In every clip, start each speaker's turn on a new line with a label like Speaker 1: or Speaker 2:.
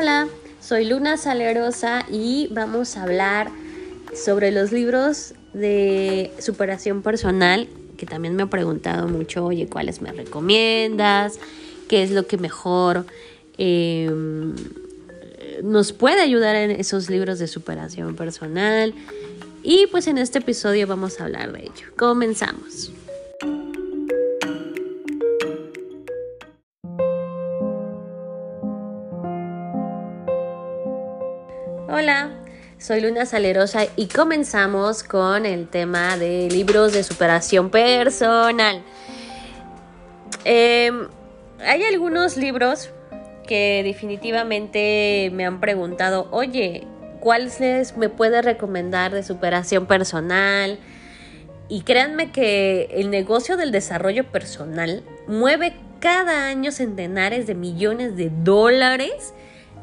Speaker 1: Hola, soy Luna Salerosa y vamos a hablar sobre los libros de superación personal, que también me han preguntado mucho, oye, ¿cuáles me recomiendas? ¿Qué es lo que mejor em, nos puede ayudar en esos libros de superación personal? Y pues en este episodio vamos a hablar de ello. Comenzamos. Soy Luna Salerosa y comenzamos con el tema de libros de superación personal. Em, hay algunos libros que definitivamente me han preguntado, oye, ¿cuáles me puede recomendar de superación personal? Y créanme que el negocio del desarrollo personal mueve cada año centenares de millones de dólares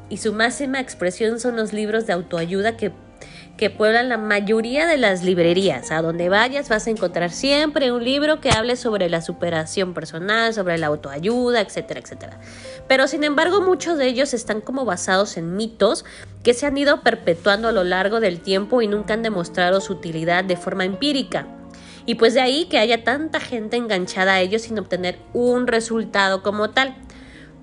Speaker 1: y su máxima expresión son los libros de autoayuda que, que pueblan la mayoría de las librerías. A donde vayas vas a encontrar siempre un libro que hable sobre la superación personal, sobre la autoayuda, etcétera, etcétera. Pero sin embargo muchos de ellos están como basados en mitos que se han ido perpetuando a lo largo del tiempo y nunca han demostrado su utilidad de forma empírica. Y pues de ahí que haya tanta gente enganchada a ellos sin obtener un resultado como tal.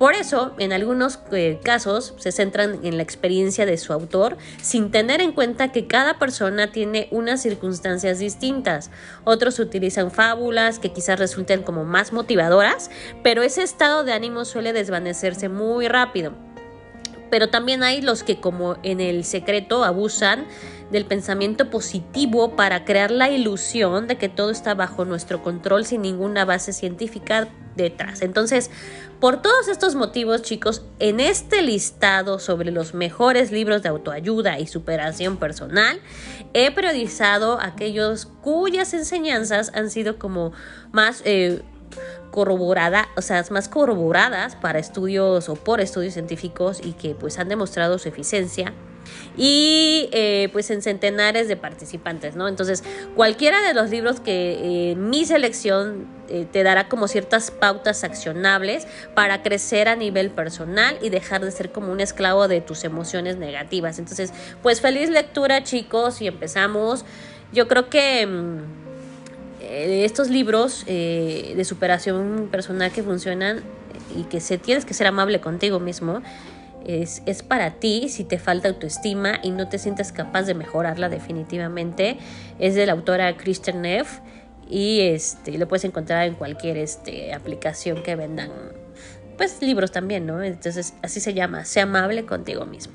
Speaker 1: Por eso, en algunos eh, casos, se centran en la experiencia de su autor sin tener en cuenta que cada persona tiene unas circunstancias distintas. Otros utilizan fábulas que quizás resulten como más motivadoras, pero ese estado de ánimo suele desvanecerse muy rápido. Pero también hay los que como en el secreto abusan del pensamiento positivo para crear la ilusión de que todo está bajo nuestro control sin ninguna base científica detrás. Entonces, por todos estos motivos, chicos, en este listado sobre los mejores libros de autoayuda y superación personal, he priorizado aquellos cuyas enseñanzas han sido como más eh, corroboradas, o sea, más corroboradas para estudios o por estudios científicos y que pues han demostrado su eficiencia y eh, pues en centenares de participantes, ¿no? Entonces, cualquiera de los libros que eh, mi selección eh, te dará como ciertas pautas accionables para crecer a nivel personal y dejar de ser como un esclavo de tus emociones negativas. Entonces, pues feliz lectura, chicos, y empezamos. Yo creo que mm, estos libros de superación personal que funcionan y que se tienes que ser amable contigo mismo es, para ti si te falta autoestima y no te sientes capaz de mejorarla definitivamente. Es de la autora Kristen Neff y este, lo puedes encontrar en cualquier este, aplicación que vendan pues libros también, ¿no? Entonces así se llama, sea amable contigo mismo.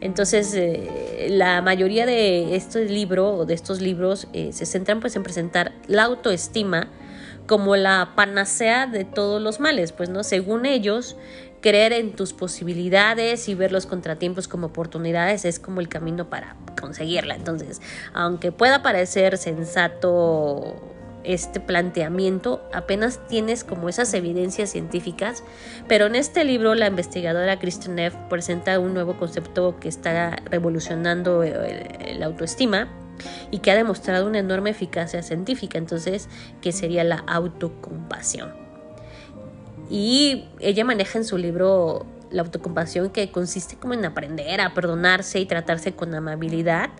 Speaker 1: Entonces, eh, la mayoría de estos libros o de estos libros eh, se centran pues en presentar la autoestima como la panacea de todos los males, pues no, según ellos, creer en tus posibilidades y ver los contratiempos como oportunidades es como el camino para conseguirla. Entonces, aunque pueda parecer sensato este planteamiento, apenas tienes como esas evidencias científicas, pero en este libro la investigadora Kristen Neff presenta un nuevo concepto que está revolucionando la autoestima y que ha demostrado una enorme eficacia científica, entonces, que sería la autocompasión. Y ella maneja en su libro la autocompasión que consiste como en aprender a perdonarse y tratarse con amabilidad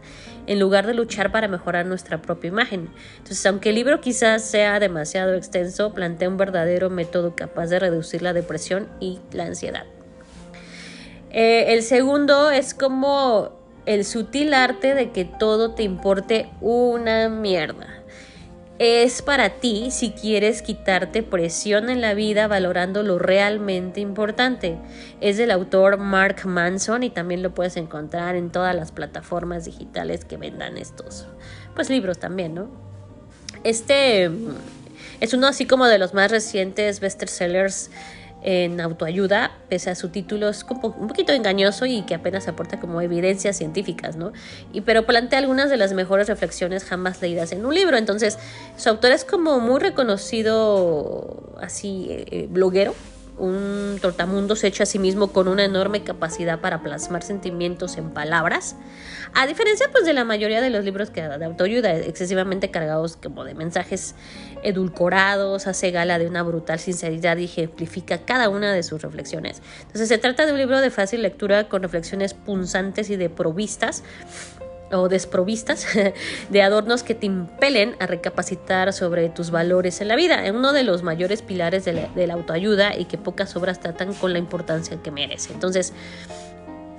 Speaker 1: en lugar de luchar para mejorar nuestra propia imagen. Entonces, aunque el libro quizás sea demasiado extenso, plantea un verdadero método capaz de reducir la depresión y la ansiedad. Eh, el segundo es como el sutil arte de que todo te importe una mierda es para ti si quieres quitarte presión en la vida valorando lo realmente importante. Es del autor Mark Manson y también lo puedes encontrar en todas las plataformas digitales que vendan estos pues libros también, ¿no? Este mm, es uno así como de los más recientes bestsellers en autoayuda, pese a su título es un poquito engañoso y que apenas aporta como evidencias científicas, ¿no? Y pero plantea algunas de las mejores reflexiones jamás leídas en un libro. Entonces, su autor es como muy reconocido así eh, bloguero un tortamundos hecho a sí mismo con una enorme capacidad para plasmar sentimientos en palabras. A diferencia pues de la mayoría de los libros que de autoayuda, excesivamente cargados como de mensajes edulcorados, hace gala de una brutal sinceridad y ejemplifica cada una de sus reflexiones. Entonces se trata de un libro de fácil lectura con reflexiones punzantes y de provistas o desprovistas de adornos que te impelen a recapacitar sobre tus valores en la vida. Es uno de los mayores pilares de la, autoayuda y que pocas obras tratan con la importancia que merece. Entonces,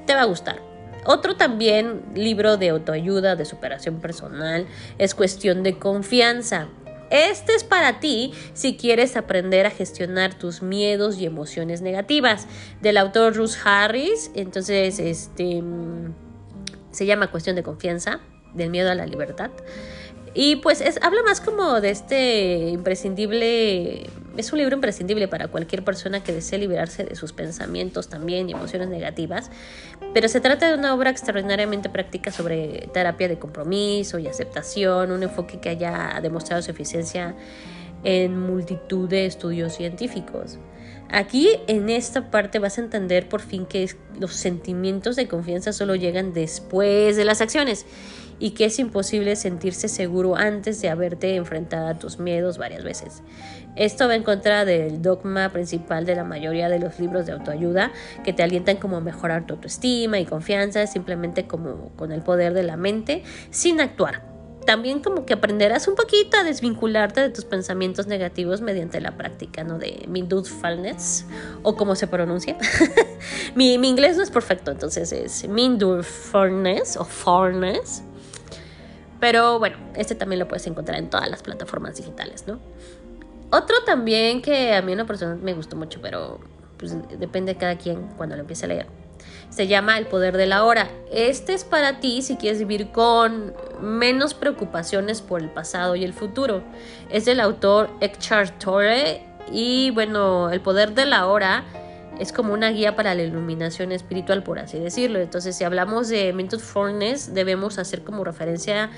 Speaker 1: te va a gustar. Otro también libro de autoayuda, de superación personal, es cuestión de confianza. Este es para ti si quieres aprender a gestionar tus miedos y emociones negativas. Del autor Ruth Harris. Entonces, este se llama Cuestión de Confianza, del miedo a la libertad. Y pues es, habla más como de este imprescindible, es un libro imprescindible para cualquier persona que desee liberarse de sus pensamientos también y emociones negativas, pero se trata de una obra extraordinariamente práctica sobre terapia de compromiso y aceptación, un enfoque que haya demostrado su eficiencia en multitud de estudios científicos. Aquí en esta parte vas a entender por fin que los sentimientos de confianza solo llegan después de las acciones y que es imposible sentirse seguro antes de haberte enfrentado a tus miedos varias veces. Esto va en contra del dogma principal de la mayoría de los libros de autoayuda que te alientan como a mejorar tu autoestima y confianza simplemente como con el poder de la mente sin actuar también como que aprenderás un poquito a desvincularte de tus pensamientos negativos mediante la práctica, ¿no? De mindfulness o como se pronuncia. mi, mi, inglés no es perfecto, entonces es mindfulness o farness. Pero bueno, este también lo puedes encontrar en todas las plataformas digitales, ¿no? Otro también que a mí en lo personal me gustó mucho, pero pues depende de cada quien cuando lo empiece a leer se llama El poder de la hora. Este es para ti si quieres vivir con menos preocupaciones por el pasado y el futuro. Es del autor Eckhart Tolle y bueno, El poder de la hora es como una guía para la iluminación espiritual, por así decirlo. Entonces, si hablamos de mindfulness, debemos hacer como referencia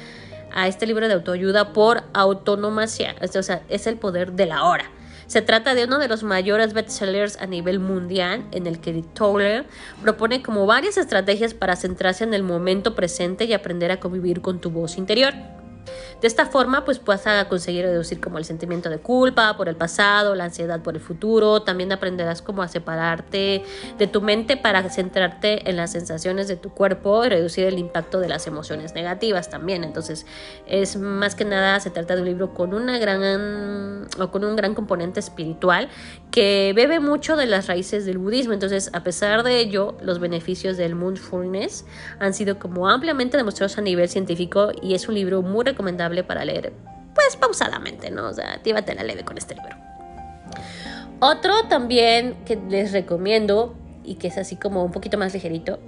Speaker 1: a este libro de autoayuda por autonomía, o sea, es el poder de la hora. Se trata de uno de los mayores bestsellers a nivel mundial, en el que Toller propone como varias estrategias para centrarse en el momento presente y aprender a convivir con tu voz interior. De esta forma, pues vas a conseguir reducir como el sentimiento de culpa por el pasado, la ansiedad por el futuro. También aprenderás como a separarte de tu mente para centrarte en las sensaciones de tu cuerpo y reducir el impacto de las emociones negativas también. Entonces, es más que nada se trata de un libro con una gran o con un gran componente espiritual que bebe mucho de las raíces del budismo. Entonces, a pesar de ello, los beneficios del mindfulness han sido como ampliamente demostrados a nivel científico y es un libro muy recomendable para leer, pues pausadamente, ¿no? O sea, llévate la leve con este libro. Otro también que les recomiendo y que es así como un poquito más ligerito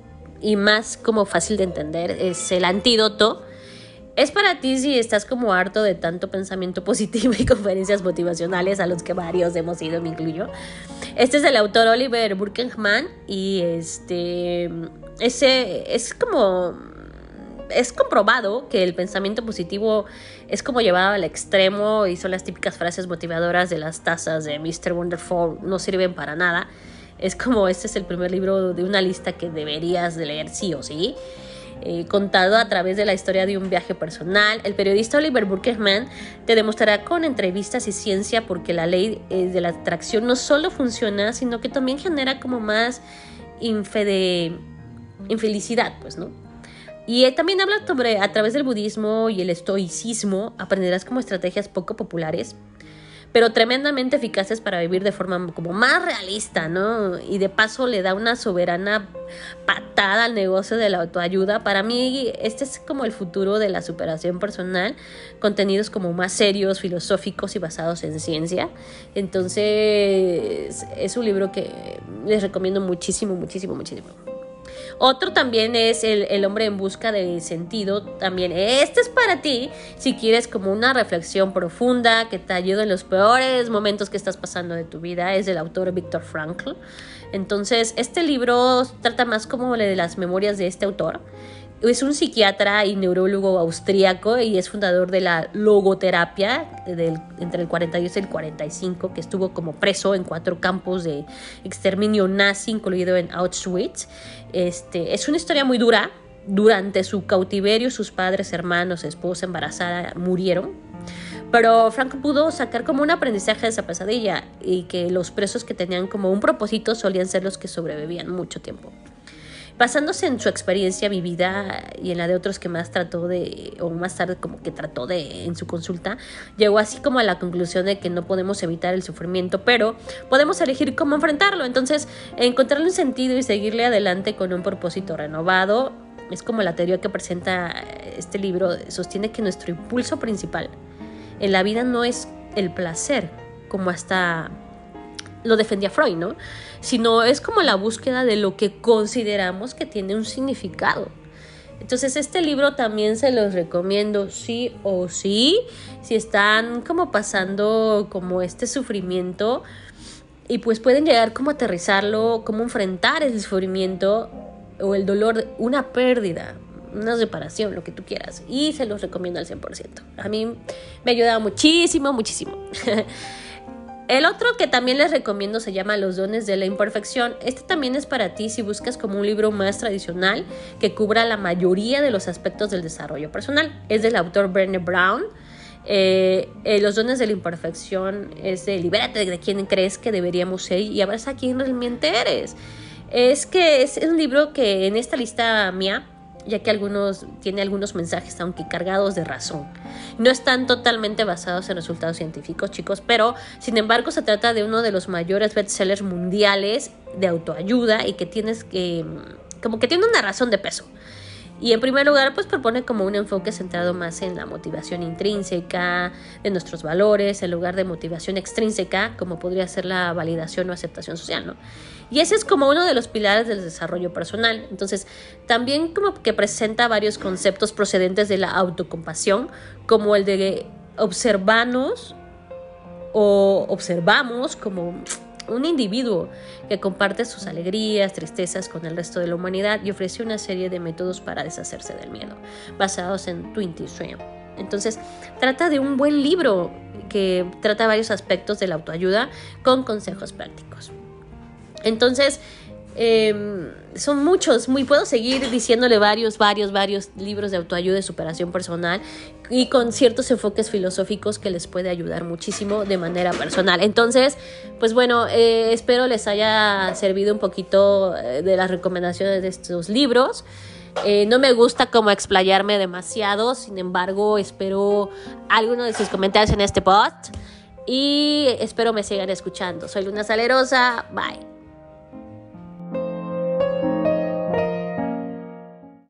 Speaker 1: y más como fácil de entender es el antídoto. Es para ti si estás como harto de tanto pensamiento positivo y conferencias motivacionales a los que varios hemos ido, me incluyo. Este es el autor Oliver Burkenman y este ese es como es comprobado que el pensamiento positivo es como llevado al extremo y son las típicas frases motivadoras de las tazas de Mr. Wonderful, no sirven para nada. Es como este es el primer libro de una lista que deberías de leer sí o sí. Eh, contado a través de la historia de un viaje personal. El periodista Oliver Burkeman te demostrará con entrevistas y ciencia porque la ley eh, de la atracción no solo funciona, sino que también genera como más infelicidad, pues, ¿no? Y también habla sobre, a través del budismo y el estoicismo, aprenderás como estrategias poco populares, pero tremendamente eficaces para vivir de forma como más realista, ¿no? Y de paso le da una soberana patada al negocio de la autoayuda. Para mí, este es como el futuro de la superación personal, contenidos como más serios, filosóficos y basados en ciencia. Entonces, es un libro que les recomiendo muchísimo, muchísimo, muchísimo. Otro también es el, hombre en busca de sentido. También este es para ti si quieres como una reflexión profunda que te ayude en los peores momentos que estás pasando de tu vida. Es del autor Viktor Frankl. Entonces, este libro trata más como de las memorias de este autor es un psiquiatra y neurólogo austríaco y es fundador de la logoterapia entre el 42 y el 45, que estuvo como preso en cuatro campos de exterminio nazi, incluido en Auschwitz. Este, es una historia muy dura. Durante su cautiverio, sus padres, hermanos, esposa embarazada murieron. Pero Frank pudo sacar como un aprendizaje de esa pesadilla y que los presos que tenían como un propósito solían ser los que sobrevivían mucho tiempo. Basándose en su experiencia vivida y en la de otros que más trató de, o más tarde como que trató de en su consulta, llegó así como a la conclusión de que no podemos evitar el sufrimiento, pero podemos elegir cómo enfrentarlo. Entonces, encontrarle un sentido y seguirle adelante con un propósito renovado es como la teoría que presenta este libro, sostiene que nuestro impulso principal en la vida no es el placer, como hasta lo defendía Freud, ¿no? Sino es como la búsqueda de lo que consideramos que tiene un significado. Entonces este libro también se los recomiendo sí o sí, si están como pasando como este sufrimiento y pues pueden llegar como a aterrizarlo, como enfrentar ese sufrimiento o el dolor de una pérdida, una separación, lo que tú quieras. Y se los recomiendo al 100%. A mí me ha ayudado muchísimo, muchísimo. El otro que también les recomiendo se llama Los dones de la imperfección. Este también es para ti si buscas como un libro más tradicional que cubra la mayoría de los aspectos del desarrollo personal. Es del autor Brené Brown. Eh, eh, los dones de la imperfección es de libérate de quién crees que deberíamos ser y abraza a quién realmente eres. Es que es un libro que en esta lista mía ya que algunos tiene algunos mensajes aunque cargados de razón. No están totalmente basados en resultados científicos, chicos, pero sin embargo se trata de uno de los mayores bestsellers mundiales de autoayuda y que tienes que como que tiene una razón de peso. Y en primer lugar, pues propone como un enfoque centrado más en la motivación intrínseca, de nuestros valores, en lugar de motivación extrínseca, como podría ser la validación o aceptación social, ¿no? Y ese es como uno de los pilares del desarrollo personal. Entonces, también como que presenta varios conceptos procedentes de la autocompasión, como el de observarnos o observamos como un individuo que comparte sus alegrías, tristezas con el resto de la humanidad y ofrece una serie de métodos para deshacerse del miedo, basados en Twenty Stream. Entonces, trata de un buen libro que trata varios aspectos de la autoayuda con consejos prácticos. Entonces, Em, son muchos, muy puedo seguir diciéndole varios, varios, varios libros de autoayuda y superación personal y con ciertos enfoques filosóficos que les puede ayudar muchísimo de manera personal. Entonces, pues bueno, eh, espero les haya servido un poquito eh, de las recomendaciones de estos libros. Eh, no me gusta como explayarme demasiado, sin embargo, espero algunos de sus comentarios en este post y espero me sigan escuchando. Soy Luna Salerosa, bye.